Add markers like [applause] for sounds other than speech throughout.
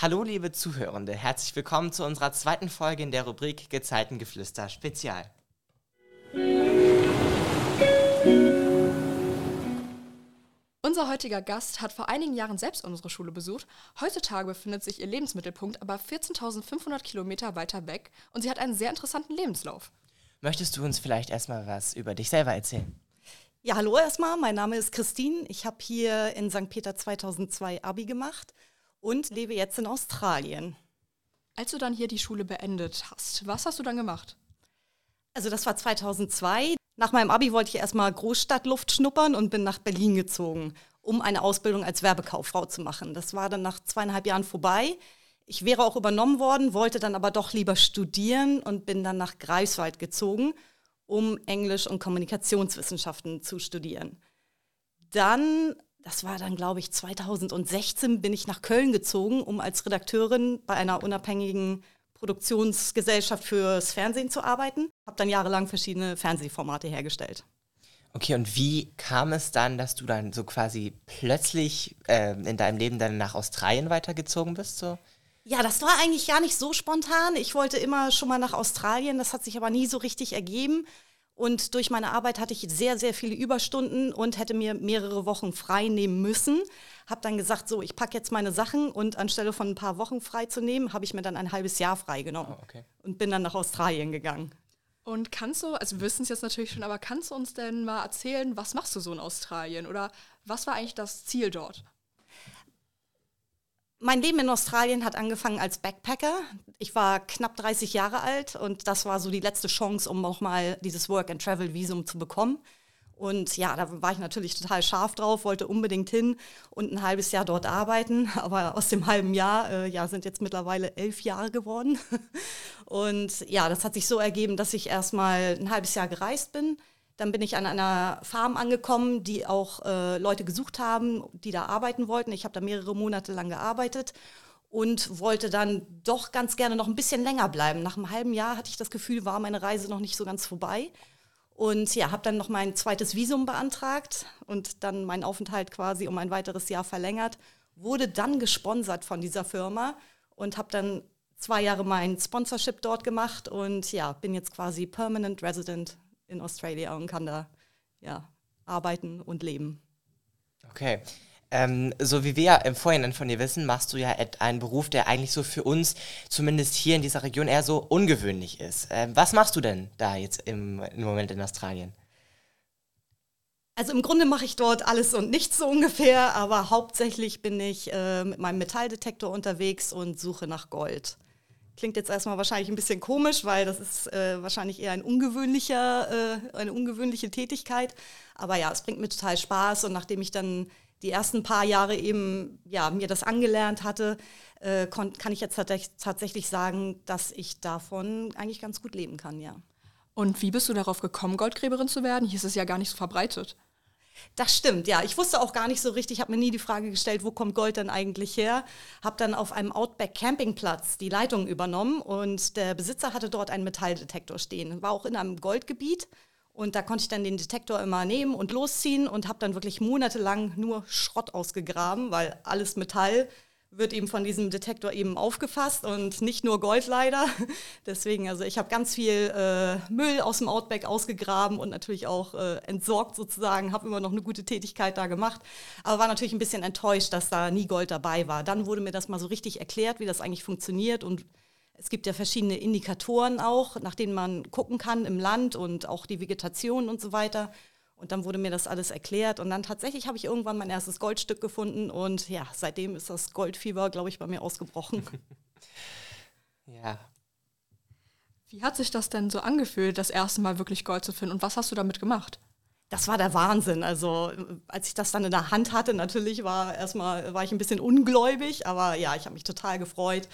Hallo liebe Zuhörende, herzlich willkommen zu unserer zweiten Folge in der Rubrik Gezeitengeflüster Spezial. Unser heutiger Gast hat vor einigen Jahren selbst unsere Schule besucht. Heutzutage befindet sich ihr Lebensmittelpunkt aber 14.500 Kilometer weiter weg und sie hat einen sehr interessanten Lebenslauf. Möchtest du uns vielleicht erstmal was über dich selber erzählen? Ja, hallo erstmal. Mein Name ist Christine. Ich habe hier in St. Peter 2002 Abi gemacht und lebe jetzt in Australien. Als du dann hier die Schule beendet hast, was hast du dann gemacht? Also das war 2002. Nach meinem Abi wollte ich erstmal Großstadtluft schnuppern und bin nach Berlin gezogen, um eine Ausbildung als Werbekauffrau zu machen. Das war dann nach zweieinhalb Jahren vorbei. Ich wäre auch übernommen worden, wollte dann aber doch lieber studieren und bin dann nach Greifswald gezogen, um Englisch und Kommunikationswissenschaften zu studieren. Dann das war dann, glaube ich, 2016 bin ich nach Köln gezogen, um als Redakteurin bei einer unabhängigen Produktionsgesellschaft fürs Fernsehen zu arbeiten. Habe dann jahrelang verschiedene Fernsehformate hergestellt. Okay, und wie kam es dann, dass du dann so quasi plötzlich äh, in deinem Leben dann nach Australien weitergezogen bist? So? Ja, das war eigentlich gar nicht so spontan. Ich wollte immer schon mal nach Australien, das hat sich aber nie so richtig ergeben. Und durch meine Arbeit hatte ich sehr, sehr viele Überstunden und hätte mir mehrere Wochen frei nehmen müssen. Habe dann gesagt, so, ich packe jetzt meine Sachen und anstelle von ein paar Wochen frei zu nehmen, habe ich mir dann ein halbes Jahr frei genommen oh, okay. und bin dann nach Australien gegangen. Und kannst du, also wir wissen es jetzt natürlich schon, aber kannst du uns denn mal erzählen, was machst du so in Australien oder was war eigentlich das Ziel dort? Mein Leben in Australien hat angefangen als Backpacker. Ich war knapp 30 Jahre alt und das war so die letzte Chance, um auch mal dieses Work-and-Travel-Visum zu bekommen. Und ja, da war ich natürlich total scharf drauf, wollte unbedingt hin und ein halbes Jahr dort arbeiten. [laughs] Aber aus dem halben Jahr, äh, ja, sind jetzt mittlerweile elf Jahre geworden. [laughs] Und ja, das hat sich so ergeben, dass ich erst mal ein halbes Jahr gereist bin dann bin ich an einer Farm angekommen, die auch äh, Leute gesucht haben, die da arbeiten wollten. Ich habe da mehrere Monate lang gearbeitet und wollte dann doch ganz gerne noch ein bisschen länger bleiben. Nach einem halben Jahr hatte ich das Gefühl, war meine Reise noch nicht so ganz vorbei. Und ja, habe dann noch mein zweites Visum beantragt und dann meinen Aufenthalt quasi um ein weiteres Jahr verlängert. Wurde dann gesponsert von dieser Firma und habe dann zwei Jahre mein Sponsorship dort gemacht und ja, bin jetzt quasi Permanent Resident in Australia und kann da ja, arbeiten und leben. Okay. Ähm, so wie wir im Vorhinein von dir wissen, machst du ja einen Beruf, der eigentlich so für uns, zumindest hier in dieser Region, eher so ungewöhnlich ist. Ähm, was machst du denn da jetzt im, im Moment in Australien? Also im Grunde mache ich dort alles und nichts so ungefähr, aber hauptsächlich bin ich äh, mit meinem Metalldetektor unterwegs und suche nach Gold. Klingt jetzt erstmal wahrscheinlich ein bisschen komisch, weil das ist äh, wahrscheinlich eher ein ungewöhnlicher, äh, eine ungewöhnliche Tätigkeit. Aber ja, es bringt mir total Spaß und nachdem ich dann die ersten paar Jahre eben ja, mir das angelernt hatte, äh, kann ich jetzt tatsächlich sagen, dass ich davon eigentlich ganz gut leben kann, ja. Und wie bist du darauf gekommen, Goldgräberin zu werden? Hier ist es ja gar nicht so verbreitet. Das stimmt, ja. Ich wusste auch gar nicht so richtig, habe mir nie die Frage gestellt, wo kommt Gold denn eigentlich her? Habe dann auf einem Outback Campingplatz die Leitung übernommen und der Besitzer hatte dort einen Metalldetektor stehen. War auch in einem Goldgebiet und da konnte ich dann den Detektor immer nehmen und losziehen und habe dann wirklich monatelang nur Schrott ausgegraben, weil alles Metall wird eben von diesem Detektor eben aufgefasst und nicht nur Gold leider. [laughs] Deswegen, also ich habe ganz viel äh, Müll aus dem Outback ausgegraben und natürlich auch äh, entsorgt sozusagen, habe immer noch eine gute Tätigkeit da gemacht, aber war natürlich ein bisschen enttäuscht, dass da nie Gold dabei war. Dann wurde mir das mal so richtig erklärt, wie das eigentlich funktioniert und es gibt ja verschiedene Indikatoren auch, nach denen man gucken kann im Land und auch die Vegetation und so weiter. Und dann wurde mir das alles erklärt und dann tatsächlich habe ich irgendwann mein erstes Goldstück gefunden und ja, seitdem ist das Goldfieber, glaube ich, bei mir ausgebrochen. [laughs] ja. Wie hat sich das denn so angefühlt, das erste Mal wirklich Gold zu finden und was hast du damit gemacht? Das war der Wahnsinn. Also, als ich das dann in der Hand hatte, natürlich war erstmal war ich ein bisschen ungläubig, aber ja, ich habe mich total gefreut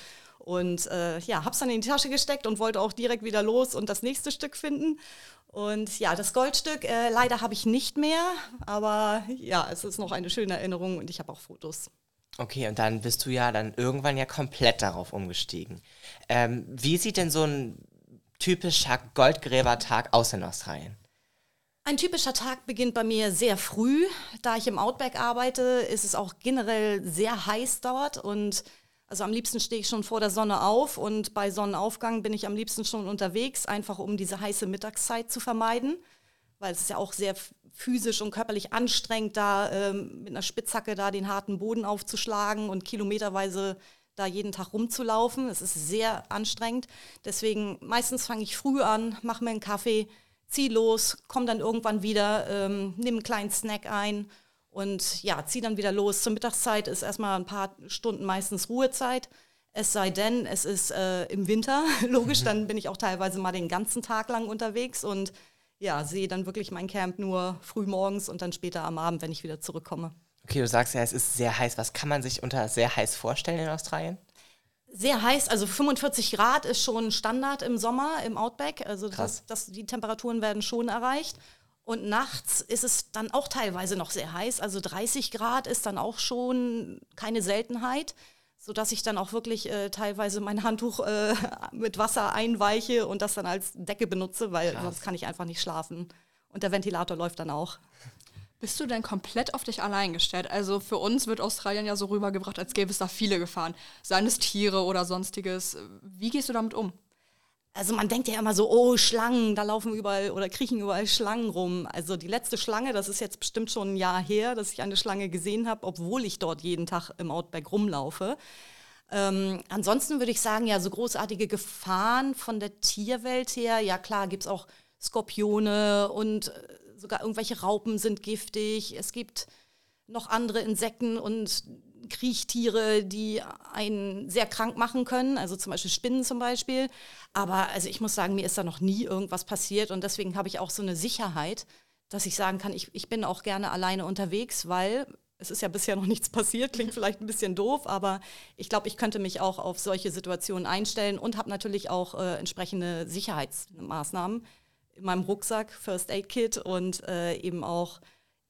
und äh, ja, habe es dann in die Tasche gesteckt und wollte auch direkt wieder los und das nächste Stück finden. Und ja, das Goldstück äh, leider habe ich nicht mehr, aber ja, es ist noch eine schöne Erinnerung und ich habe auch Fotos. Okay, und dann bist du ja dann irgendwann ja komplett darauf umgestiegen. Ähm, wie sieht denn so ein typischer Goldgräbertag aus in Australien? Ein typischer Tag beginnt bei mir sehr früh. Da ich im Outback arbeite, ist es auch generell sehr heiß dort und Also am liebsten stehe ich schon vor der Sonne auf und bei Sonnenaufgang bin ich am liebsten schon unterwegs, einfach um diese heiße Mittagszeit zu vermeiden, weil es ist ja auch sehr physisch und körperlich anstrengend, da ähm, mit einer Spitzhacke da den harten Boden aufzuschlagen und kilometerweise da jeden Tag rumzulaufen. Es ist sehr anstrengend. Deswegen meistens fange ich früh an, mache mir einen Kaffee, ziehe los, komme dann irgendwann wieder, ähm, nehme einen kleinen Snack ein und ja, ziehe dann wieder los. Zur Mittagszeit ist erstmal ein paar Stunden meistens Ruhezeit. Es sei denn, es ist äh, im Winter, [laughs] logisch, dann bin ich auch teilweise mal den ganzen Tag lang unterwegs und ja, sehe dann wirklich mein Camp nur früh morgens und dann später am Abend, wenn ich wieder zurückkomme. Okay, du sagst ja, es ist sehr heiß. Was kann man sich unter sehr heiß vorstellen in Australien? Sehr heiß, also 45 Grad ist schon Standard im Sommer im Outback. Also das, das, die Temperaturen werden schon erreicht. Und nachts ist es dann auch teilweise noch sehr heiß. Also 30 Grad ist dann auch schon keine Seltenheit, sodass ich dann auch wirklich äh, teilweise mein Handtuch äh, [laughs] mit Wasser einweiche und das dann als Decke benutze, weil Krass. sonst kann ich einfach nicht schlafen. Und der Ventilator läuft dann auch. Bist du denn komplett auf dich allein gestellt? Also für uns wird Australien ja so rübergebracht, als gäbe es da viele Gefahren. Seien es Tiere oder sonstiges. Wie gehst du damit um? Also man denkt ja immer so, oh, Schlangen, da laufen überall oder kriechen überall Schlangen rum. Also die letzte Schlange, das ist jetzt bestimmt schon ein Jahr her, dass ich eine Schlange gesehen habe, obwohl ich dort jeden Tag im Outback rumlaufe. Ähm, ansonsten würde ich sagen, ja, so großartige Gefahren von der Tierwelt her, ja klar, gibt es auch Skorpione und äh, sogar irgendwelche Raupen sind giftig. Es gibt noch andere Insekten und Kriechtiere, die einen sehr krank machen können, also zum Beispiel Spinnen zum Beispiel. Aber also ich muss sagen, mir ist da noch nie irgendwas passiert und deswegen habe ich auch so eine Sicherheit, dass ich sagen kann, ich, ich bin auch gerne alleine unterwegs, weil es ist ja bisher noch nichts passiert, klingt [laughs] vielleicht ein bisschen doof, aber ich glaube, ich könnte mich auch auf solche Situationen einstellen und habe natürlich auch äh, entsprechende Sicherheitsmaßnahmen in meinem Rucksack, First Aid Kit und äh, eben auch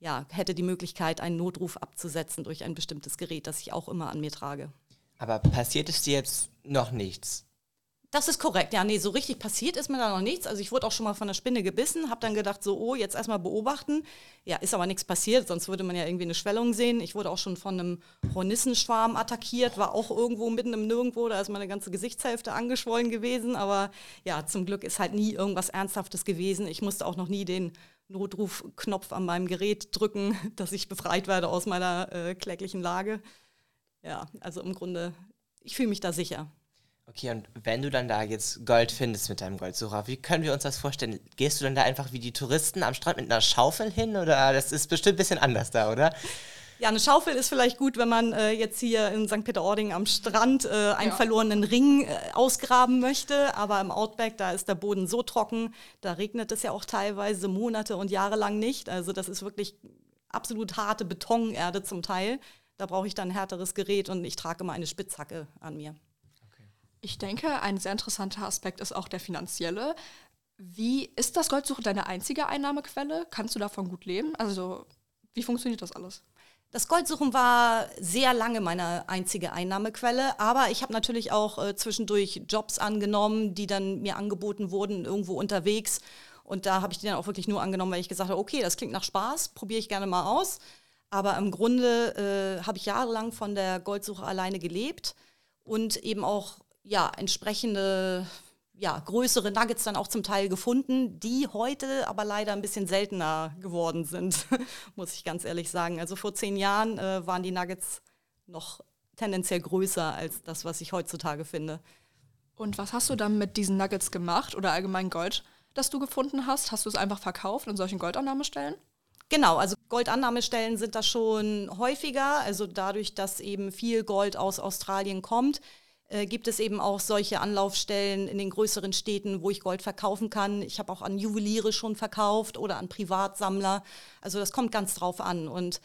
ja, hätte die Möglichkeit, einen Notruf abzusetzen durch ein bestimmtes Gerät, das ich auch immer an mir trage. Aber passiert es dir jetzt noch nichts? Das ist korrekt. Ja, nee, so richtig passiert ist mir da noch nichts. Also ich wurde auch schon mal von der Spinne gebissen, habe dann gedacht, so, oh, jetzt erstmal beobachten. Ja, ist aber nichts passiert, sonst würde man ja irgendwie eine Schwellung sehen. Ich wurde auch schon von einem Hornissenschwarm attackiert, war auch irgendwo mitten im Nirgendwo, da ist meine ganze Gesichtshälfte angeschwollen gewesen. Aber ja, zum Glück ist halt nie irgendwas Ernsthaftes gewesen. Ich musste auch noch nie den Notrufknopf an meinem Gerät drücken, [laughs] dass ich befreit werde aus meiner äh, kläglichen Lage. Ja, also im Grunde, ich fühle mich da sicher. Okay, und wenn du dann da jetzt Gold findest mit deinem Goldsucher, wie können wir uns das vorstellen? Gehst du dann da einfach wie die Touristen am Strand mit einer Schaufel hin oder das ist bestimmt ein bisschen anders da, oder? Ja, eine Schaufel ist vielleicht gut, wenn man äh, jetzt hier in St. Peter-Ording am Strand äh, einen ja. verlorenen Ring äh, ausgraben möchte. Aber im Outback, da ist der Boden so trocken, da regnet es ja auch teilweise Monate und Jahre lang nicht. Also das ist wirklich absolut harte Betonerde zum Teil. Da brauche ich dann ein härteres Gerät und ich trage immer eine Spitzhacke an mir. Ich denke, ein sehr interessanter Aspekt ist auch der finanzielle. Wie ist das Goldsuche deine einzige Einnahmequelle? Kannst du davon gut leben? Also, wie funktioniert das alles? Das Goldsuchen war sehr lange meine einzige Einnahmequelle, aber ich habe natürlich auch äh, zwischendurch Jobs angenommen, die dann mir angeboten wurden, irgendwo unterwegs. Und da habe ich die dann auch wirklich nur angenommen, weil ich gesagt habe, okay, das klingt nach Spaß, probiere ich gerne mal aus. Aber im Grunde äh, habe ich jahrelang von der Goldsuche alleine gelebt und eben auch ja, entsprechende ja, größere Nuggets dann auch zum Teil gefunden, die heute aber leider ein bisschen seltener geworden sind, [laughs] muss ich ganz ehrlich sagen. Also vor zehn Jahren äh, waren die Nuggets noch tendenziell größer als das, was ich heutzutage finde. Und was hast du dann mit diesen Nuggets gemacht oder allgemein Gold, das du gefunden hast? Hast du es einfach verkauft in solchen Goldannahmestellen? Genau, also Goldannahmestellen sind da schon häufiger. Also dadurch, dass eben viel Gold aus Australien kommt, äh, gibt es eben auch solche Anlaufstellen in den größeren Städten, wo ich Gold verkaufen kann. Ich habe auch an Juweliere schon verkauft oder an Privatsammler. Also das kommt ganz drauf an. Und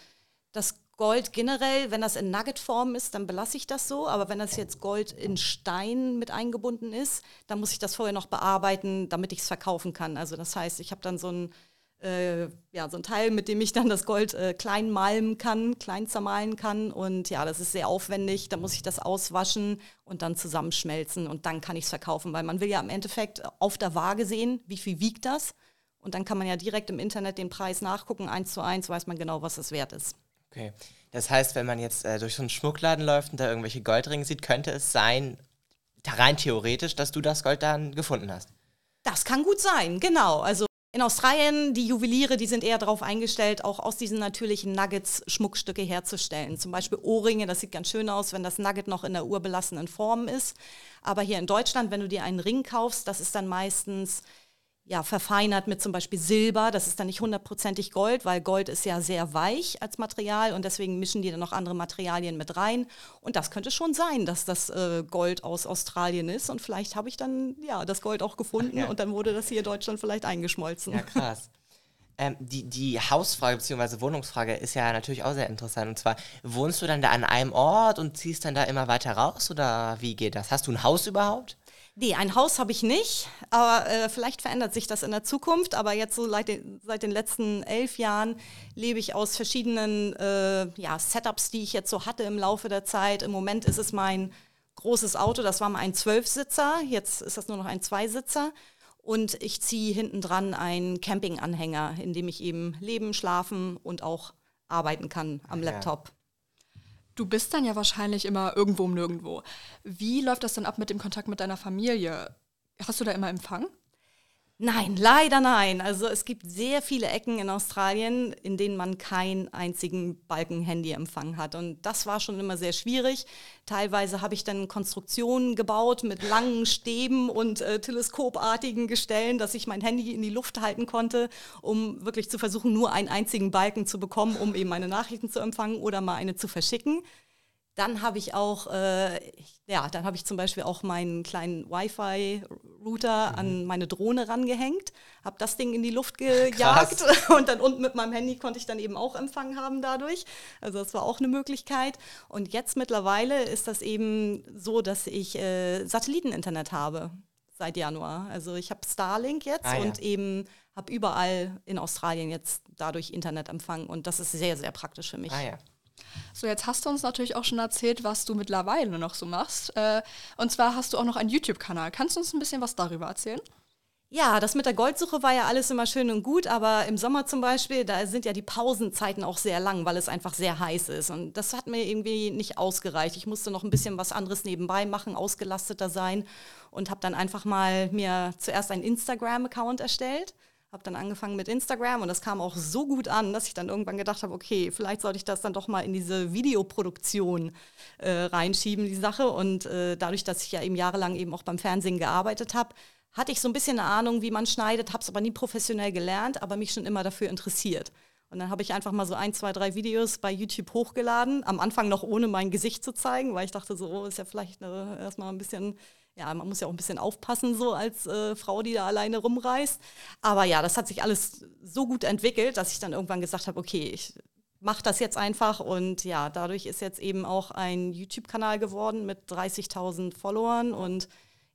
das Gold generell, wenn das in Nuggetform ist, dann belasse ich das so. Aber wenn das jetzt Gold in Stein mit eingebunden ist, dann muss ich das vorher noch bearbeiten, damit ich es verkaufen kann. Also das heißt, ich habe dann so ein äh, ja, so ein Teil, mit dem ich dann das Gold äh, klein malmen kann, klein zermahlen kann. Und ja, das ist sehr aufwendig. Da muss ich das auswaschen und dann zusammenschmelzen und dann kann ich es verkaufen, weil man will ja im Endeffekt auf der Waage sehen, wie viel wiegt das. Und dann kann man ja direkt im Internet den Preis nachgucken, eins zu eins weiß man genau, was es wert ist. Okay. Das heißt, wenn man jetzt äh, durch so einen Schmuckladen läuft und da irgendwelche Goldringe sieht, könnte es sein, rein theoretisch, dass du das Gold dann gefunden hast. Das kann gut sein, genau. Also in Australien, die Juweliere, die sind eher darauf eingestellt, auch aus diesen natürlichen Nuggets Schmuckstücke herzustellen. Zum Beispiel Ohrringe, das sieht ganz schön aus, wenn das Nugget noch in der urbelassenen Form ist. Aber hier in Deutschland, wenn du dir einen Ring kaufst, das ist dann meistens ja, verfeinert mit zum Beispiel Silber. Das ist dann nicht hundertprozentig Gold, weil Gold ist ja sehr weich als Material und deswegen mischen die dann noch andere Materialien mit rein. Und das könnte schon sein, dass das äh, Gold aus Australien ist. Und vielleicht habe ich dann ja das Gold auch gefunden ja. und dann wurde das hier in Deutschland vielleicht eingeschmolzen. Ja, krass. Ähm, die, die Hausfrage bzw. Wohnungsfrage ist ja natürlich auch sehr interessant. Und zwar, wohnst du dann da an einem Ort und ziehst dann da immer weiter raus oder wie geht das? Hast du ein Haus überhaupt? Nee, ein Haus habe ich nicht, aber äh, vielleicht verändert sich das in der Zukunft. Aber jetzt so seit den, seit den letzten elf Jahren lebe ich aus verschiedenen äh, ja, Setups, die ich jetzt so hatte im Laufe der Zeit. Im Moment ist es mein großes Auto, das war mal ein Zwölfsitzer, jetzt ist das nur noch ein Zweisitzer. Und ich ziehe hinten dran einen Campinganhänger, in dem ich eben leben, schlafen und auch arbeiten kann am Laptop. Du bist dann ja wahrscheinlich immer irgendwo um nirgendwo. Wie läuft das dann ab mit dem Kontakt mit deiner Familie? Hast du da immer Empfang? Nein, leider nein. Also es gibt sehr viele Ecken in Australien, in denen man keinen einzigen Balken-Handy-Empfang hat. Und das war schon immer sehr schwierig. Teilweise habe ich dann Konstruktionen gebaut mit langen Stäben und äh, teleskopartigen Gestellen, dass ich mein Handy in die Luft halten konnte, um wirklich zu versuchen, nur einen einzigen Balken zu bekommen, um eben meine Nachrichten zu empfangen oder mal eine zu verschicken. Dann habe ich auch, äh, ja, dann habe ich zum Beispiel auch meinen kleinen Wi-Fi-Router mhm. an meine Drohne rangehängt, habe das Ding in die Luft [laughs] gejagt [laughs] und dann unten mit meinem Handy konnte ich dann eben auch Empfang haben dadurch. Also das war auch eine Möglichkeit. Und jetzt mittlerweile ist das eben so, dass ich äh, Satelliteninternet habe seit Januar. Also ich habe Starlink jetzt ah, ja. und eben habe überall in Australien jetzt dadurch Internetempfang und das ist sehr, sehr praktisch für mich. Ah, ja. So, jetzt hast du uns natürlich auch schon erzählt, was du mittlerweile noch so machst. Äh, und zwar hast du auch noch einen YouTube-Kanal. Kannst du uns ein bisschen was darüber erzählen? Ja, das mit der Goldsuche war ja alles immer schön und gut, aber im Sommer zum Beispiel, da sind ja die Pausenzeiten auch sehr lang, weil es einfach sehr heiß ist. Und das hat mir irgendwie nicht ausgereicht. Ich musste noch ein bisschen was anderes nebenbei machen, ausgelasteter sein und habe dann einfach mal mir zuerst einen Instagram-Account erstellt habe dann angefangen mit Instagram und das kam auch so gut an, dass ich dann irgendwann gedacht habe, okay, vielleicht sollte ich das dann doch mal in diese Videoproduktion äh, reinschieben, die Sache. Und äh, dadurch, dass ich ja eben jahrelang eben auch beim Fernsehen gearbeitet habe, hatte ich so ein bisschen eine Ahnung, wie man schneidet, habe es aber nie professionell gelernt, aber mich schon immer dafür interessiert. Und dann habe ich einfach mal so ein, zwei, drei Videos bei YouTube hochgeladen, am Anfang noch ohne mein Gesicht zu zeigen, weil ich dachte so, oh, ist ja vielleicht eine, erstmal ein bisschen ja, man muss ja auch ein bisschen aufpassen, so als äh, Frau, die da alleine rumreist. Aber ja, das hat sich alles so gut entwickelt, dass ich dann irgendwann gesagt habe, okay, ich mache das jetzt einfach. Und ja, dadurch ist jetzt eben auch ein YouTube-Kanal geworden mit 30.000 Followern und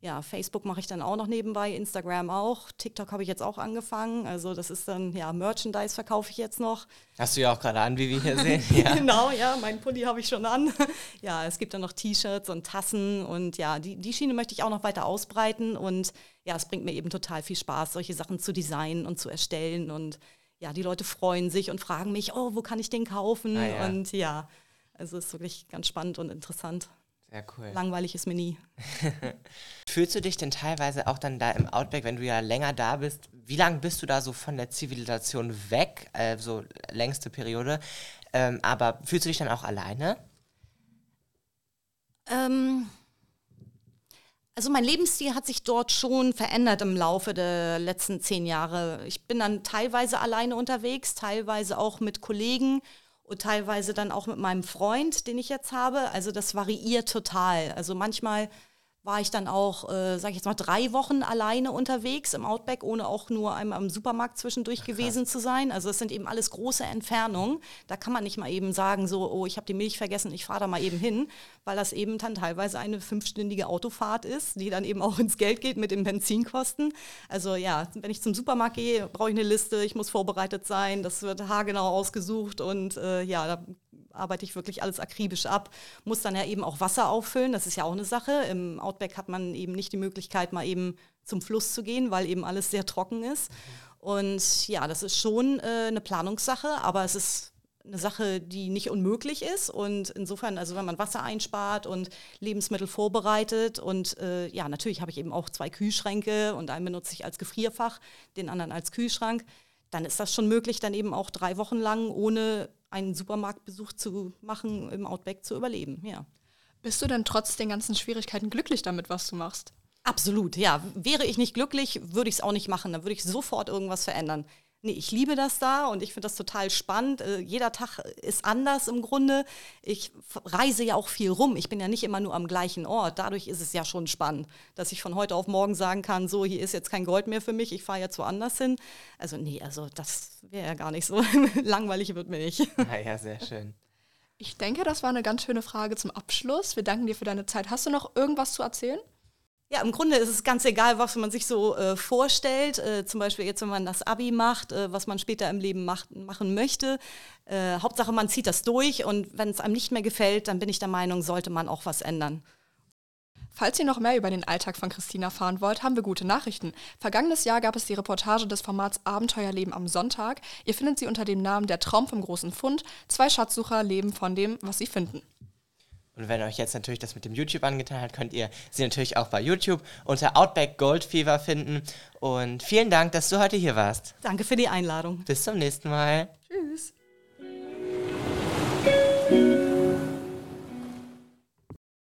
ja, Facebook mache ich dann auch noch nebenbei, Instagram auch, TikTok habe ich jetzt auch angefangen. Also das ist dann, ja, Merchandise verkaufe ich jetzt noch. Hast du ja auch gerade an, wie wir hier [laughs] sehen. Ja. genau, ja, mein Pulli habe ich schon an. ja, es gibt dann noch T-Shirts und Tassen und ja, die, die Schiene möchte ich auch noch weiter ausbreiten und ja, es bringt mir eben total viel Spaß, solche Sachen zu designen und zu erstellen und ja, die Leute freuen sich und fragen mich, oh, wo kann ich den kaufen? Ah, ja. Und ja, also es ist wirklich ganz spannend und interessant. Sehr cool. Langweilig ist mir nie. [laughs] Fühlst du dich denn teilweise auch dann da im Outback, wenn du ja länger da bist? Wie lange bist du da so von der Zivilisation weg? Äh, so längste Periode. Ähm, aber fühlst du dich dann auch alleine? Ähm, also mein Lebensstil hat sich dort schon verändert im Laufe der letzten zehn Jahre. Ich bin dann teilweise alleine unterwegs, teilweise auch mit Kollegen und teilweise dann auch mit meinem Freund, den ich jetzt habe. Also das variiert total. Also manchmal war ich dann auch, äh, sage ich jetzt mal, drei Wochen alleine unterwegs im Outback, ohne auch nur einmal im Supermarkt zwischendurch Ach, gewesen zu sein. Also es sind eben alles große Entfernungen. Da kann man nicht mal eben sagen, so, oh, ich habe die Milch vergessen, ich fahre da mal eben hin, weil das eben dann teilweise eine fünfstündige Autofahrt ist, die dann eben auch ins Geld geht mit den Benzinkosten. Also ja, wenn ich zum Supermarkt gehe, brauche ich eine Liste, ich muss vorbereitet sein, das wird haargenau ausgesucht und äh, ja, da arbeite ich wirklich alles akribisch ab, muss dann ja eben auch Wasser auffüllen, das ist ja auch eine Sache. Im Outback hat man eben nicht die Möglichkeit, mal eben zum Fluss zu gehen, weil eben alles sehr trocken ist. Und ja, das ist schon äh, eine Planungssache, aber es ist eine Sache, die nicht unmöglich ist. Und insofern, also wenn man Wasser einspart und Lebensmittel vorbereitet und äh, ja, natürlich habe ich eben auch zwei Kühlschränke und einen benutze ich als Gefrierfach, den anderen als Kühlschrank, dann ist das schon möglich, dann eben auch drei Wochen lang ohne einen Supermarktbesuch zu machen, im Outback zu überleben. Ja. Bist du denn trotz den ganzen Schwierigkeiten glücklich damit, was du machst? Absolut, ja. Wäre ich nicht glücklich, würde ich es auch nicht machen. Dann würde ich sofort irgendwas verändern. Nee, ich liebe das da und ich finde das total spannend. Äh, jeder Tag ist anders im Grunde. Ich reise ja auch viel rum. Ich bin ja nicht immer nur am gleichen Ort. Dadurch ist es ja schon spannend, dass ich von heute auf morgen sagen kann, so, hier ist jetzt kein Gold mehr für mich, ich fahre jetzt woanders hin. Also nee, also das wäre ja gar nicht so. [laughs] Langweilig wird mir nicht. [laughs] Naja, sehr schön. Ich denke, das war eine ganz schöne Frage zum Abschluss. Wir danken dir für deine Zeit. Hast du noch irgendwas zu erzählen? Ja, im Grunde ist es ganz egal, was man sich so äh, vorstellt. Äh, zum Beispiel jetzt, wenn man das Abi macht, äh, was man später im Leben macht, machen möchte. Äh, Hauptsache, man zieht das durch und wenn es einem nicht mehr gefällt, dann bin ich der Meinung, sollte man auch was ändern. Falls ihr noch mehr über den Alltag von Christina erfahren wollt, haben wir gute Nachrichten. Vergangenes Jahr gab es die Reportage des Formats Abenteuerleben am Sonntag. Ihr findet sie unter dem Namen Der Traum vom großen Fund. Zwei Schatzsucher leben von dem, was sie finden. Und wenn euch jetzt natürlich das mit dem YouTube angetan hat, könnt ihr sie natürlich auch bei YouTube unter Outback Gold Fever finden. Und vielen Dank, dass du heute hier warst. Danke für die Einladung. Bis zum nächsten Mal. Tschüss.